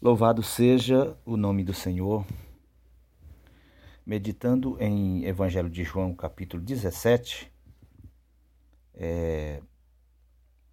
Louvado seja o nome do Senhor. Meditando em Evangelho de João, capítulo 17, é,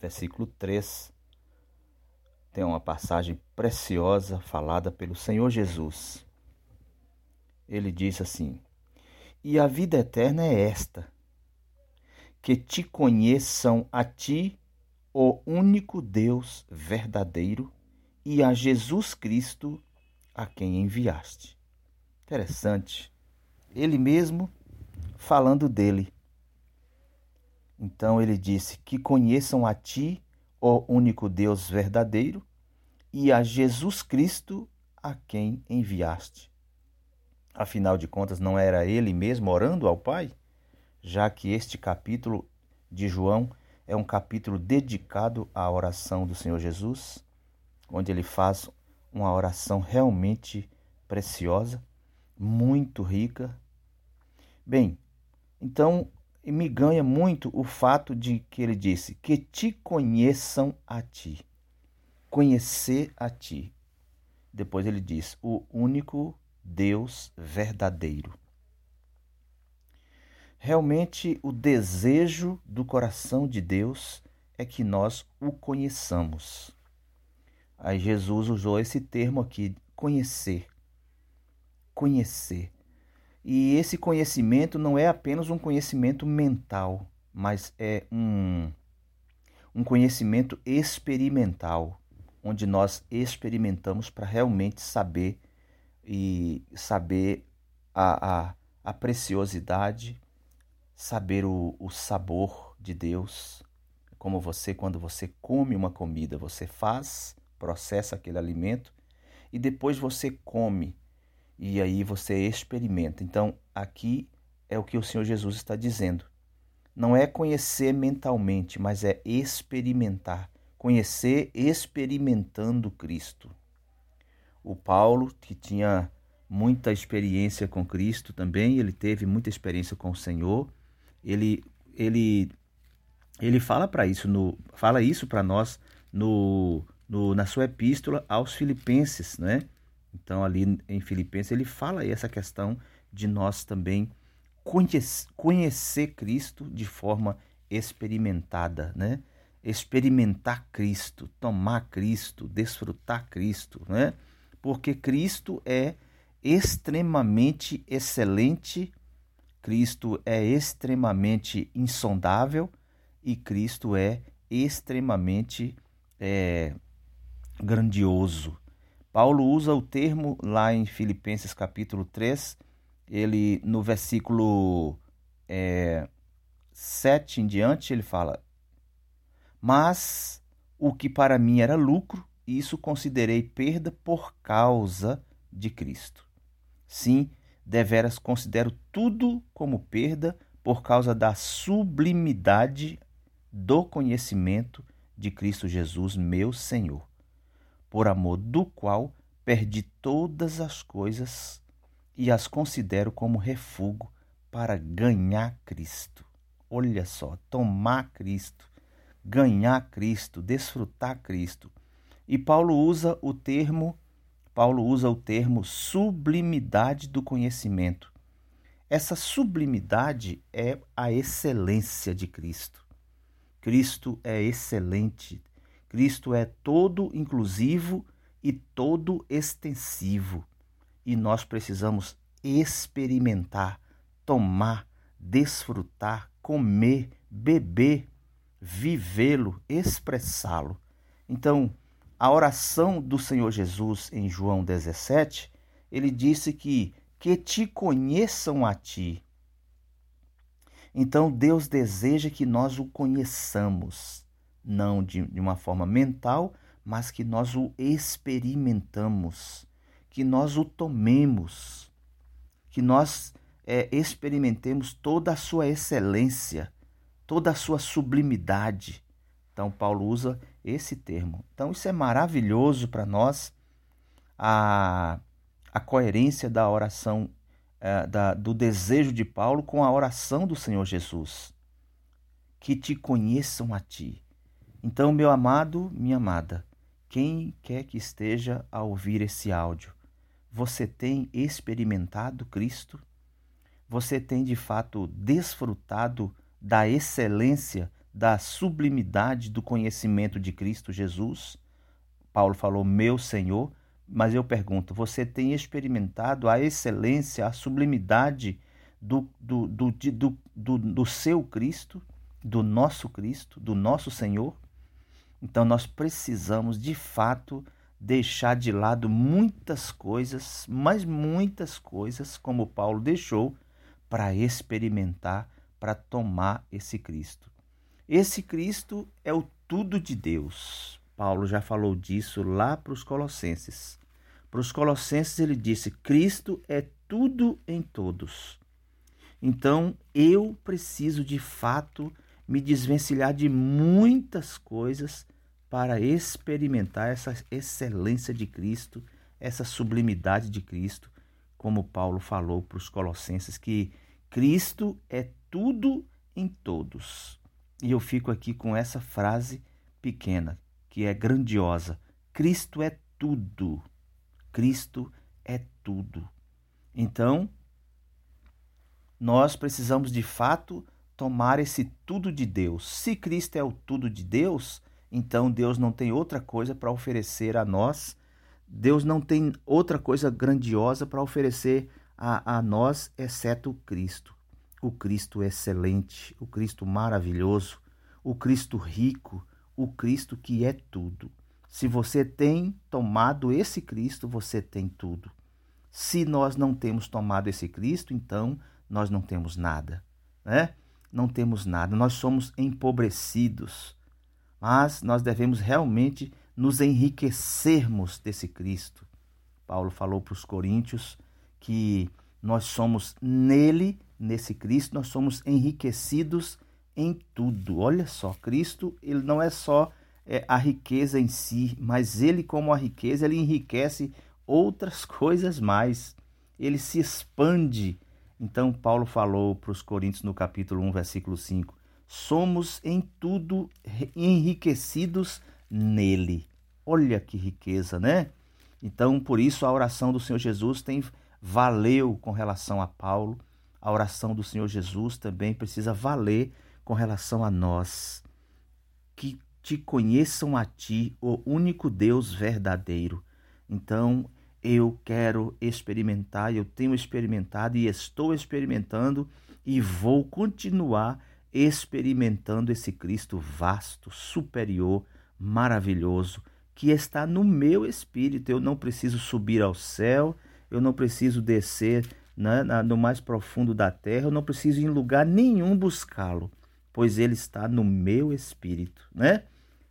versículo 3, tem uma passagem preciosa falada pelo Senhor Jesus. Ele diz assim: E a vida eterna é esta, que te conheçam a ti, o único Deus verdadeiro e a Jesus Cristo a quem enviaste. Interessante. Ele mesmo falando dele. Então ele disse: Que conheçam a ti, ó único Deus verdadeiro, e a Jesus Cristo a quem enviaste. Afinal de contas, não era ele mesmo orando ao Pai? Já que este capítulo de João é um capítulo dedicado à oração do Senhor Jesus onde ele faz uma oração realmente preciosa, muito rica. Bem, então me ganha muito o fato de que ele disse que te conheçam a ti. Conhecer a ti. Depois ele diz: o único Deus verdadeiro. Realmente, o desejo do coração de Deus é que nós o conheçamos. Aí Jesus usou esse termo aqui, conhecer. Conhecer. E esse conhecimento não é apenas um conhecimento mental, mas é um, um conhecimento experimental, onde nós experimentamos para realmente saber e saber a, a, a preciosidade, saber o, o sabor de Deus. Como você, quando você come uma comida, você faz processa aquele alimento e depois você come e aí você experimenta. Então, aqui é o que o Senhor Jesus está dizendo. Não é conhecer mentalmente, mas é experimentar. Conhecer experimentando Cristo. O Paulo, que tinha muita experiência com Cristo também, ele teve muita experiência com o Senhor. Ele ele ele fala para isso no fala isso para nós no no, na sua epístola aos Filipenses, né? Então, ali em Filipenses, ele fala aí essa questão de nós também conhecer, conhecer Cristo de forma experimentada, né? Experimentar Cristo, tomar Cristo, desfrutar Cristo, né? Porque Cristo é extremamente excelente, Cristo é extremamente insondável e Cristo é extremamente é, grandioso. Paulo usa o termo lá em Filipenses capítulo 3, ele no versículo é, 7 em diante, ele fala: Mas o que para mim era lucro, isso considerei perda por causa de Cristo. Sim, deveras considero tudo como perda por causa da sublimidade do conhecimento de Cristo Jesus, meu Senhor por amor do qual perdi todas as coisas e as considero como refúgio para ganhar Cristo. Olha só, tomar Cristo, ganhar Cristo, desfrutar Cristo. E Paulo usa o termo, Paulo usa o termo sublimidade do conhecimento. Essa sublimidade é a excelência de Cristo. Cristo é excelente, Cristo é todo inclusivo e todo extensivo. E nós precisamos experimentar, tomar, desfrutar, comer, beber, vivê-lo, expressá-lo. Então, a oração do Senhor Jesus em João 17, ele disse que que te conheçam a ti. Então Deus deseja que nós o conheçamos não de, de uma forma mental, mas que nós o experimentamos, que nós o tomemos, que nós é, experimentemos toda a sua excelência, toda a sua sublimidade. Então, Paulo usa esse termo. Então, isso é maravilhoso para nós, a, a coerência da oração, é, da, do desejo de Paulo com a oração do Senhor Jesus. Que te conheçam a ti, então, meu amado, minha amada, quem quer que esteja a ouvir esse áudio, você tem experimentado Cristo? Você tem de fato desfrutado da excelência, da sublimidade do conhecimento de Cristo Jesus? Paulo falou, meu Senhor, mas eu pergunto, você tem experimentado a excelência, a sublimidade do, do, do, do, do, do seu Cristo, do nosso Cristo, do nosso Senhor? Então nós precisamos de fato deixar de lado muitas coisas, mas muitas coisas, como Paulo deixou, para experimentar, para tomar esse Cristo. Esse Cristo é o tudo de Deus. Paulo já falou disso lá para os Colossenses. Para os Colossenses ele disse: Cristo é tudo em todos. Então eu preciso de fato me desvencilhar de muitas coisas para experimentar essa excelência de Cristo, essa sublimidade de Cristo, como Paulo falou para os Colossenses, que Cristo é tudo em todos. E eu fico aqui com essa frase pequena, que é grandiosa: Cristo é tudo. Cristo é tudo. Então, nós precisamos de fato tomar esse tudo de Deus. Se Cristo é o tudo de Deus, então Deus não tem outra coisa para oferecer a nós. Deus não tem outra coisa grandiosa para oferecer a, a nós, exceto o Cristo. O Cristo excelente, o Cristo maravilhoso, o Cristo rico, o Cristo que é tudo. Se você tem tomado esse Cristo, você tem tudo. Se nós não temos tomado esse Cristo, então nós não temos nada, né? Não temos nada, nós somos empobrecidos, mas nós devemos realmente nos enriquecermos desse Cristo. Paulo falou para os coríntios que nós somos nele, nesse Cristo, nós somos enriquecidos em tudo. Olha só, Cristo, ele não é só é, a riqueza em si, mas ele como a riqueza, ele enriquece outras coisas mais. Ele se expande então, Paulo falou para os Coríntios no capítulo 1, versículo 5: Somos em tudo enriquecidos nele. Olha que riqueza, né? Então, por isso, a oração do Senhor Jesus tem valeu com relação a Paulo. A oração do Senhor Jesus também precisa valer com relação a nós. Que te conheçam a ti, o único Deus verdadeiro. Então, eu quero experimentar, eu tenho experimentado e estou experimentando e vou continuar experimentando esse Cristo vasto, superior, maravilhoso, que está no meu espírito. Eu não preciso subir ao céu, eu não preciso descer né, no mais profundo da terra, eu não preciso em lugar nenhum buscá-lo, pois ele está no meu espírito, né?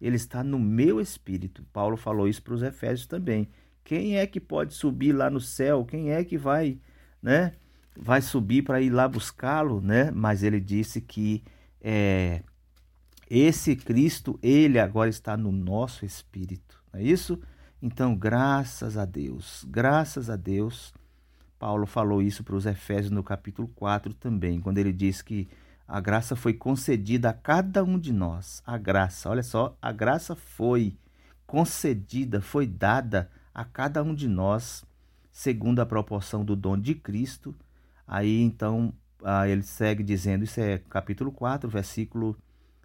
Ele está no meu espírito. Paulo falou isso para os Efésios também. Quem é que pode subir lá no céu? Quem é que vai, né? Vai subir para ir lá buscá-lo, né? Mas ele disse que é, esse Cristo, ele agora está no nosso espírito, não é isso? Então, graças a Deus, graças a Deus, Paulo falou isso para os Efésios no capítulo 4 também, quando ele diz que a graça foi concedida a cada um de nós. A graça, olha só, a graça foi concedida, foi dada a cada um de nós, segundo a proporção do dom de Cristo. Aí então ele segue dizendo, isso é capítulo 4, versículo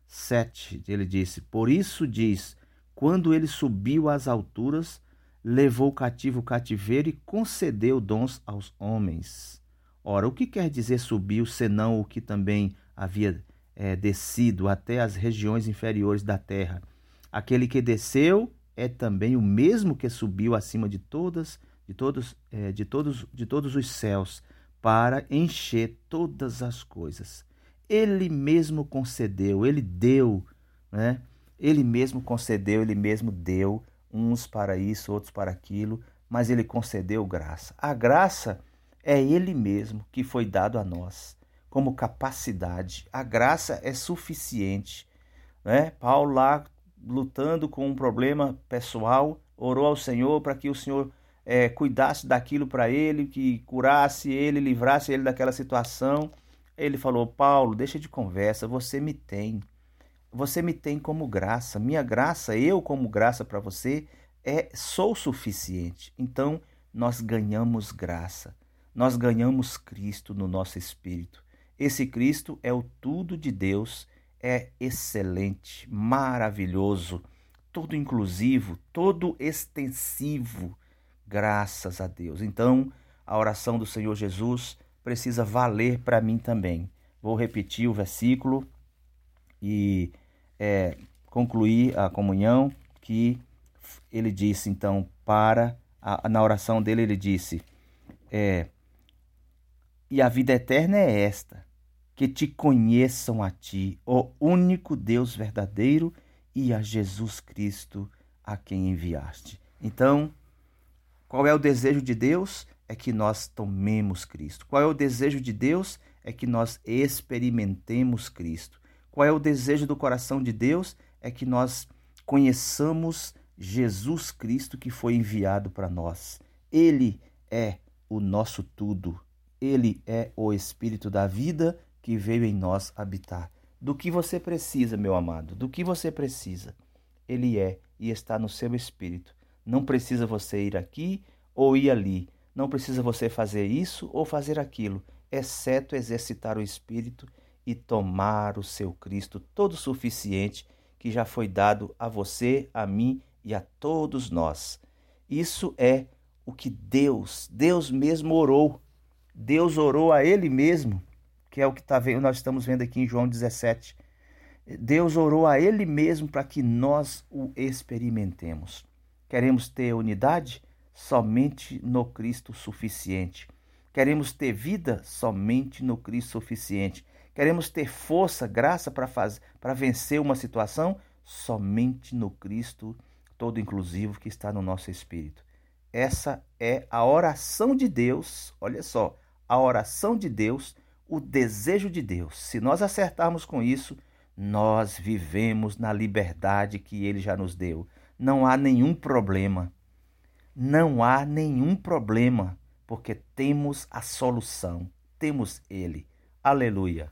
7. Ele disse: Por isso diz: quando ele subiu às alturas, levou cativo cativeiro e concedeu dons aos homens. Ora, o que quer dizer subiu, senão o que também havia é, descido até as regiões inferiores da terra? Aquele que desceu é também o mesmo que subiu acima de todas, de todos, é, de todos, de todos os céus, para encher todas as coisas. Ele mesmo concedeu, ele deu, né? Ele mesmo concedeu, ele mesmo deu, uns para isso, outros para aquilo, mas ele concedeu graça. A graça é ele mesmo que foi dado a nós como capacidade. A graça é suficiente, né? Paulo lá lutando com um problema pessoal, orou ao Senhor para que o Senhor é, cuidasse daquilo para ele, que curasse ele, livrasse ele daquela situação. Ele falou: Paulo, deixa de conversa, você me tem. Você me tem como graça. Minha graça, eu como graça para você, é sou suficiente. Então nós ganhamos graça. Nós ganhamos Cristo no nosso espírito. Esse Cristo é o tudo de Deus, é excelente, maravilhoso, todo inclusivo, todo extensivo. Graças a Deus. Então, a oração do Senhor Jesus precisa valer para mim também. Vou repetir o versículo e é, concluir a comunhão que ele disse então para a, na oração dele ele disse é, e a vida eterna é esta que te conheçam a ti o único Deus verdadeiro e a Jesus Cristo a quem enviaste. Então qual é o desejo de Deus? É que nós tomemos Cristo. Qual é o desejo de Deus? É que nós experimentemos Cristo. Qual é o desejo do coração de Deus? É que nós conheçamos Jesus Cristo que foi enviado para nós. Ele é o nosso tudo. Ele é o Espírito da vida que veio em nós habitar. Do que você precisa, meu amado? Do que você precisa? Ele é e está no seu espírito. Não precisa você ir aqui ou ir ali. Não precisa você fazer isso ou fazer aquilo, exceto exercitar o espírito e tomar o seu Cristo todo suficiente que já foi dado a você, a mim e a todos nós. Isso é o que Deus, Deus mesmo orou. Deus orou a Ele mesmo, que é o que tá vendo, nós estamos vendo aqui em João 17. Deus orou a Ele mesmo para que nós o experimentemos. Queremos ter unidade? Somente no Cristo suficiente. Queremos ter vida? Somente no Cristo suficiente. Queremos ter força, graça para vencer uma situação? Somente no Cristo todo inclusivo que está no nosso espírito. Essa é a oração de Deus, olha só, a oração de Deus, o desejo de Deus. Se nós acertarmos com isso, nós vivemos na liberdade que ele já nos deu. Não há nenhum problema. Não há nenhum problema, porque temos a solução. Temos ele. Aleluia.